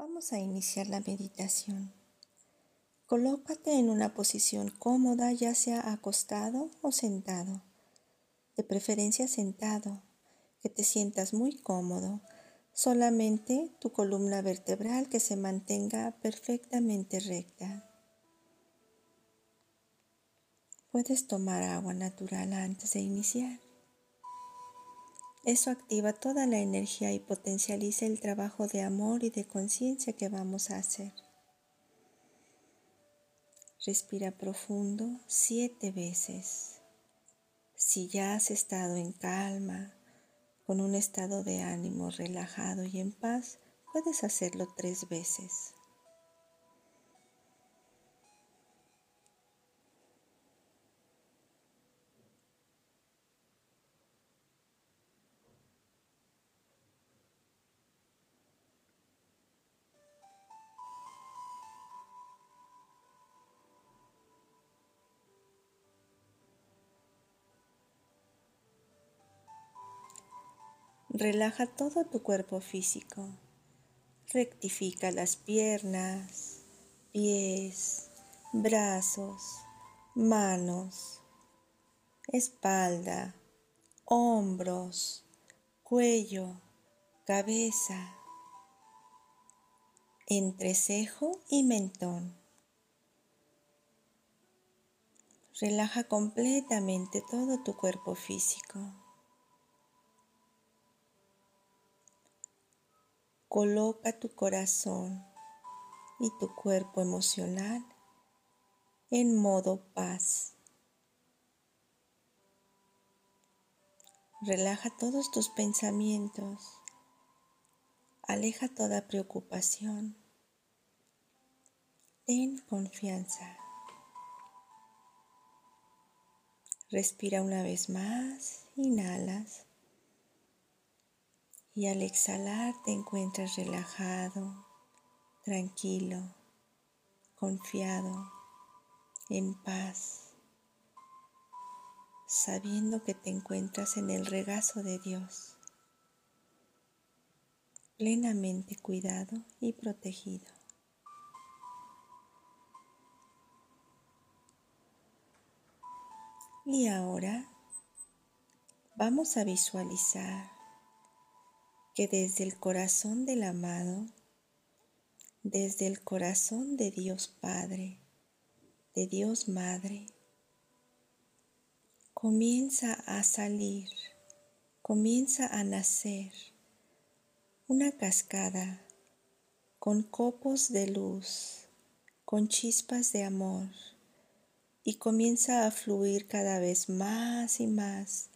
Vamos a iniciar la meditación. Colócate en una posición cómoda, ya sea acostado o sentado. De preferencia sentado, que te sientas muy cómodo. Solamente tu columna vertebral que se mantenga perfectamente recta. Puedes tomar agua natural antes de iniciar. Eso activa toda la energía y potencializa el trabajo de amor y de conciencia que vamos a hacer. Respira profundo siete veces. Si ya has estado en calma, con un estado de ánimo relajado y en paz, puedes hacerlo tres veces. Relaja todo tu cuerpo físico. Rectifica las piernas, pies, brazos, manos, espalda, hombros, cuello, cabeza, entrecejo y mentón. Relaja completamente todo tu cuerpo físico. Coloca tu corazón y tu cuerpo emocional en modo paz. Relaja todos tus pensamientos. Aleja toda preocupación. Ten confianza. Respira una vez más. Inhalas y al exhalar te encuentras relajado, tranquilo, confiado, en paz, sabiendo que te encuentras en el regazo de Dios, plenamente cuidado y protegido. Y ahora vamos a visualizar que desde el corazón del amado, desde el corazón de Dios Padre, de Dios Madre, comienza a salir, comienza a nacer una cascada con copos de luz, con chispas de amor, y comienza a fluir cada vez más y más,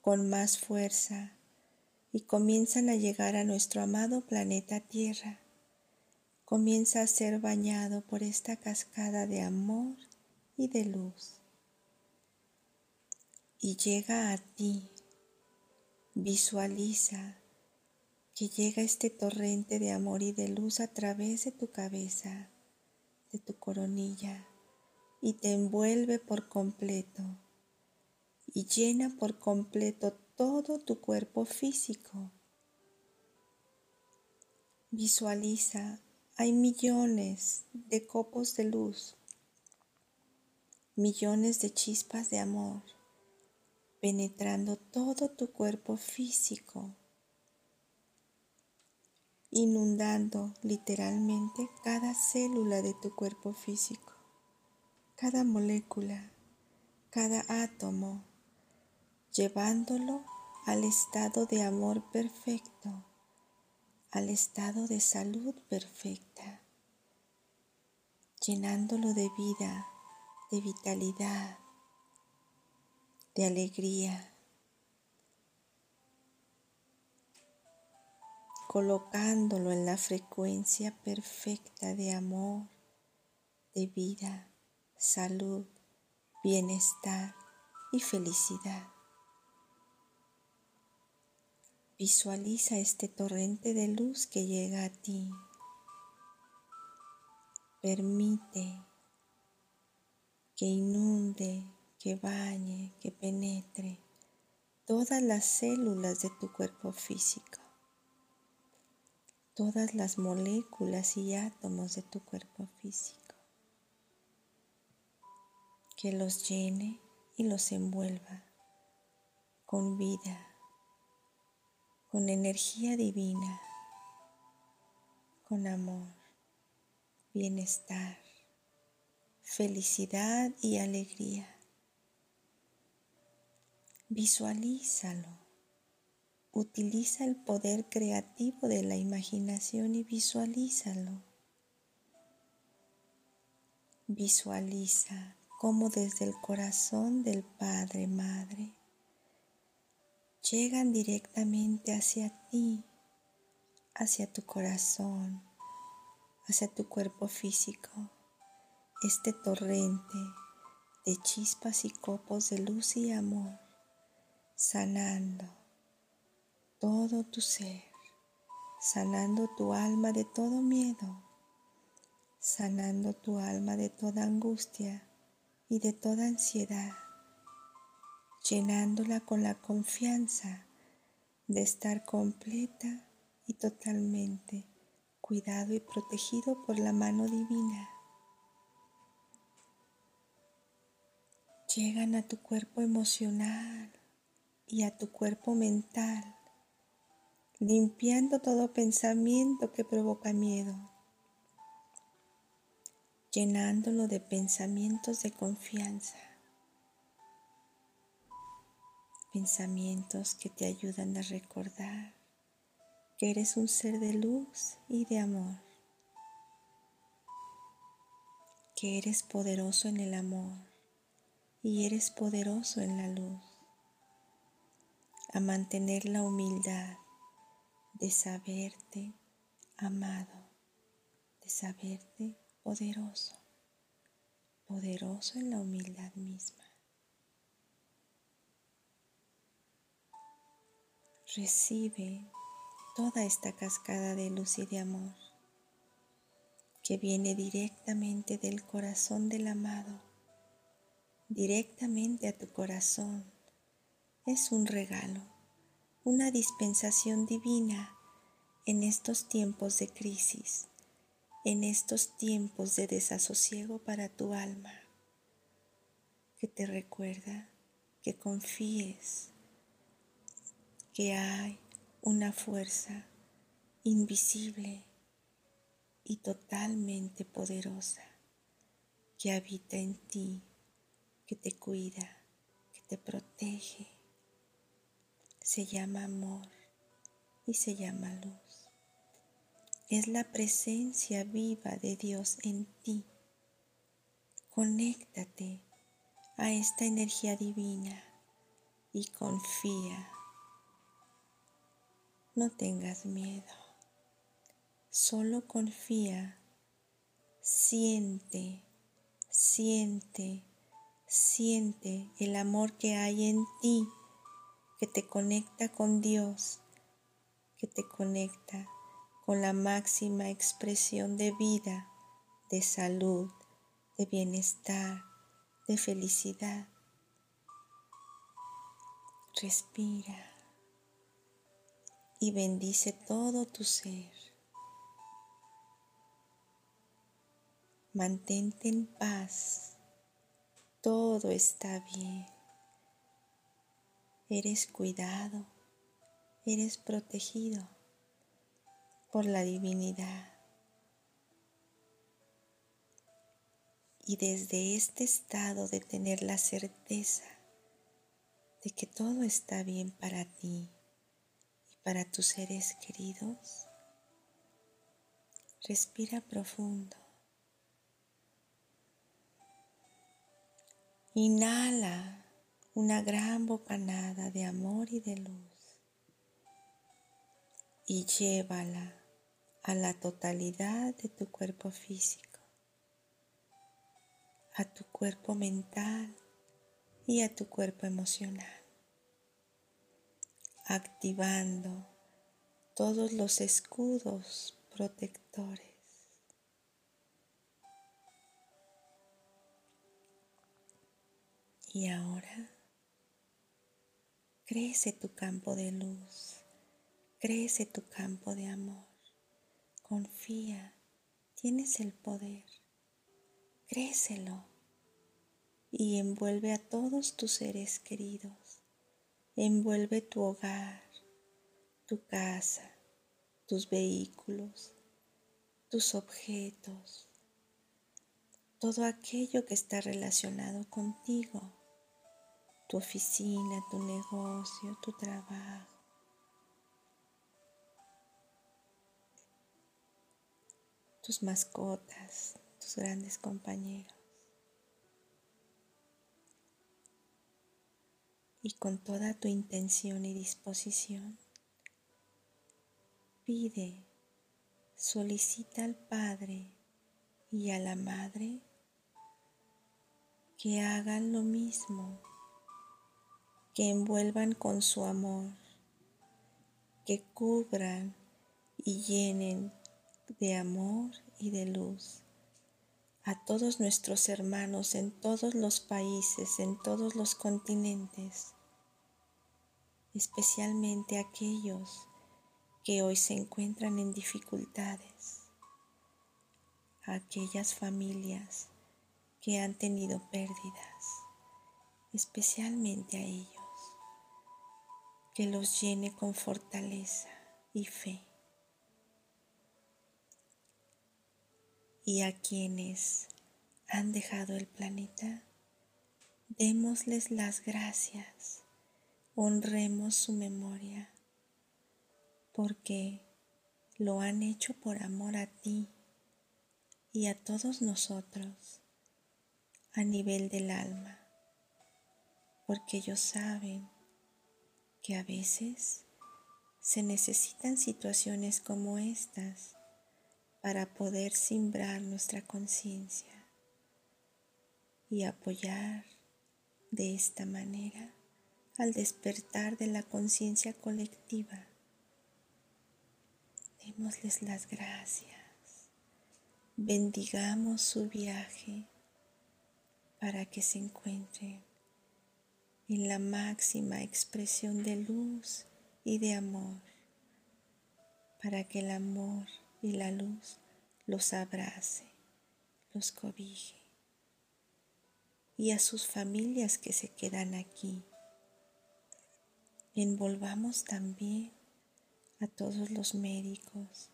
con más fuerza, y comienzan a llegar a nuestro amado planeta Tierra. Comienza a ser bañado por esta cascada de amor y de luz. Y llega a ti. Visualiza que llega este torrente de amor y de luz a través de tu cabeza, de tu coronilla, y te envuelve por completo y llena por completo todo tu cuerpo físico. Visualiza, hay millones de copos de luz, millones de chispas de amor penetrando todo tu cuerpo físico, inundando literalmente cada célula de tu cuerpo físico, cada molécula, cada átomo, llevándolo al estado de amor perfecto, al estado de salud perfecta, llenándolo de vida, de vitalidad, de alegría, colocándolo en la frecuencia perfecta de amor, de vida, salud, bienestar y felicidad. Visualiza este torrente de luz que llega a ti. Permite que inunde, que bañe, que penetre todas las células de tu cuerpo físico, todas las moléculas y átomos de tu cuerpo físico, que los llene y los envuelva con vida, con energía divina, con amor, bienestar, felicidad y alegría. Visualízalo Utiliza el poder creativo de la imaginación y visualízalo. Visualiza cómo desde el corazón del Padre Madre llegan directamente hacia ti, hacia tu corazón, hacia tu cuerpo físico, este torrente de chispas y copos de luz y amor, sanando, todo tu ser, sanando tu alma de todo miedo, sanando tu alma de toda angustia y de toda ansiedad, llenándola con la confianza de estar completa y totalmente cuidado y protegido por la mano divina. Llegan a tu cuerpo emocional y a tu cuerpo mental limpiando todo pensamiento que provoca miedo, llenándolo de pensamientos de confianza, pensamientos que te ayudan a recordar que eres un ser de luz y de amor, que eres poderoso en el amor y eres poderoso en la luz, a mantener la humildad de saberte amado, de saberte poderoso, poderoso en la humildad misma. Recibe toda esta cascada de luz y de amor que viene directamente del corazón del amado, directamente a tu corazón. Es un regalo una dispensación divina en estos tiempos de crisis, en estos tiempos de desasosiego para tu alma, que te recuerda que confíes que hay una fuerza invisible y totalmente poderosa que habita en ti, que te cuida, que te protege se llama amor y se llama luz. Es la presencia viva de Dios en ti. Conéctate a esta energía divina y confía. No tengas miedo, solo confía, siente, siente, siente el amor que hay en ti que te conecta con Dios, que te conecta con la máxima expresión de vida, de salud, de bienestar, de felicidad. Respira y bendice todo tu ser. Mantente en paz. Todo está bien. Eres cuidado, eres protegido por la divinidad. Y desde este estado de tener la certeza de que todo está bien para ti para tus seres queridos, respira profundo. Inhala una gran bocanada de amor y de luz y llévala a la totalidad de tu cuerpo físico, a tu cuerpo mental y a tu cuerpo emocional, activando todos los escudos protectores. Y ahora Crece tu campo de luz, crece tu campo de amor, confía, tienes el poder, créeselo y envuelve a todos tus seres queridos, envuelve tu hogar, tu casa, tus vehículos, tus objetos, todo aquello que está relacionado contigo, tu oficina, tu negocio, tu trabajo. tus mascotas, tus grandes compañeros. Y con toda tu intención y disposición, pide, solicita al Padre y a la Madre que hagan lo mismo, que envuelvan con su amor, que cubran y llenen de amor y de luz a todos nuestros hermanos en todos los países, en todos los continentes, especialmente aquellos que hoy se encuentran en dificultades, a aquellas familias que han tenido pérdidas, especialmente a ellos, que los llene con fortaleza y fe. Y a quienes han dejado el planeta, démosles las gracias, honremos su memoria, porque lo han hecho por amor a ti y a todos nosotros a nivel del alma, porque ellos saben que a veces se necesitan situaciones como estas para poder simbrar nuestra conciencia y apoyar de esta manera al despertar de la conciencia colectiva. Démosles las gracias. Bendigamos su viaje para que se encuentren en la máxima expresión de luz y de amor, para que el amor y la luz los abrace, los cobije y a sus familias que se quedan aquí. Envolvamos también a todos los médicos,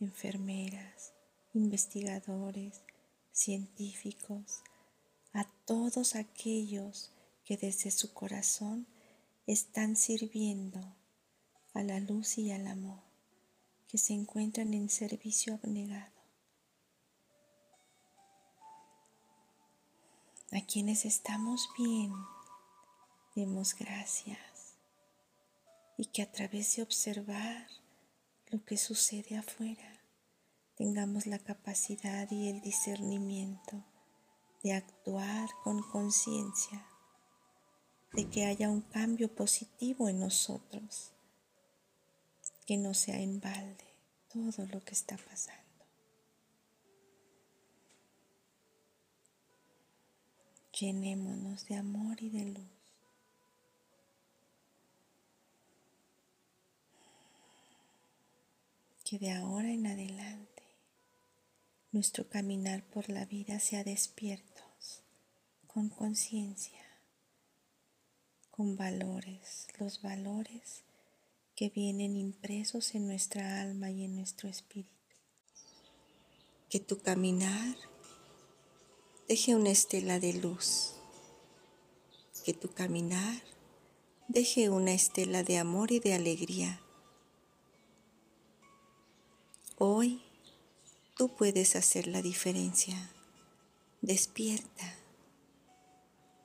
enfermeras, investigadores, científicos, a todos aquellos que desde su corazón están sirviendo a la luz y al amor que se encuentran en servicio abnegado, a quienes estamos bien, demos gracias y que a través de observar lo que sucede afuera, tengamos la capacidad y el discernimiento de actuar con conciencia, de que haya un cambio positivo en nosotros que no sea en balde todo lo que está pasando. Llenémonos de amor y de luz. Que de ahora en adelante nuestro caminar por la vida sea despiertos, con conciencia, con valores, los valores que vienen impresos en nuestra alma y en nuestro espíritu. Que tu caminar deje una estela de luz. Que tu caminar deje una estela de amor y de alegría. Hoy tú puedes hacer la diferencia. Despierta,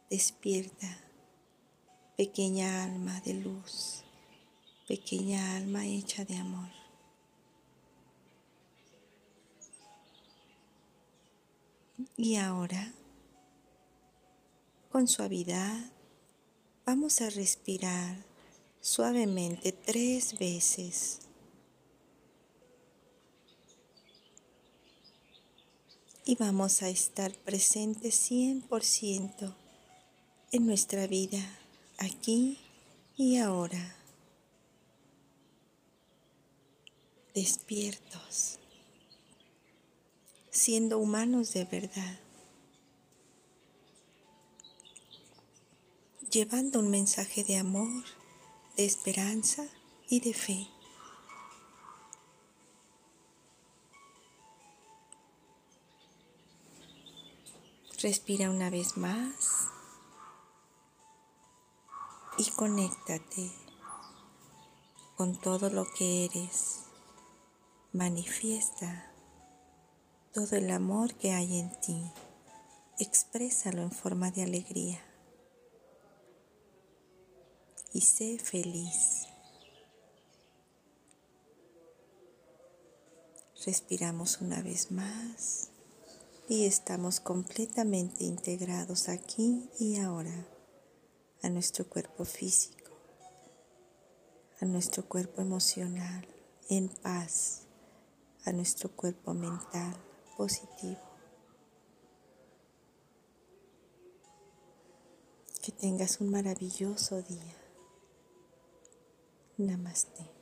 despierta, pequeña alma de luz pequeña alma hecha de amor. Y ahora, con suavidad, vamos a respirar suavemente tres veces. Y vamos a estar presentes 100% en nuestra vida, aquí y ahora. Despiertos, siendo humanos de verdad, llevando un mensaje de amor, de esperanza y de fe. Respira una vez más y conéctate con todo lo que eres. Manifiesta todo el amor que hay en ti. Exprésalo en forma de alegría. Y sé feliz. Respiramos una vez más y estamos completamente integrados aquí y ahora a nuestro cuerpo físico, a nuestro cuerpo emocional en paz, a nuestro cuerpo mental positivo. Que tengas un maravilloso día. Namaste.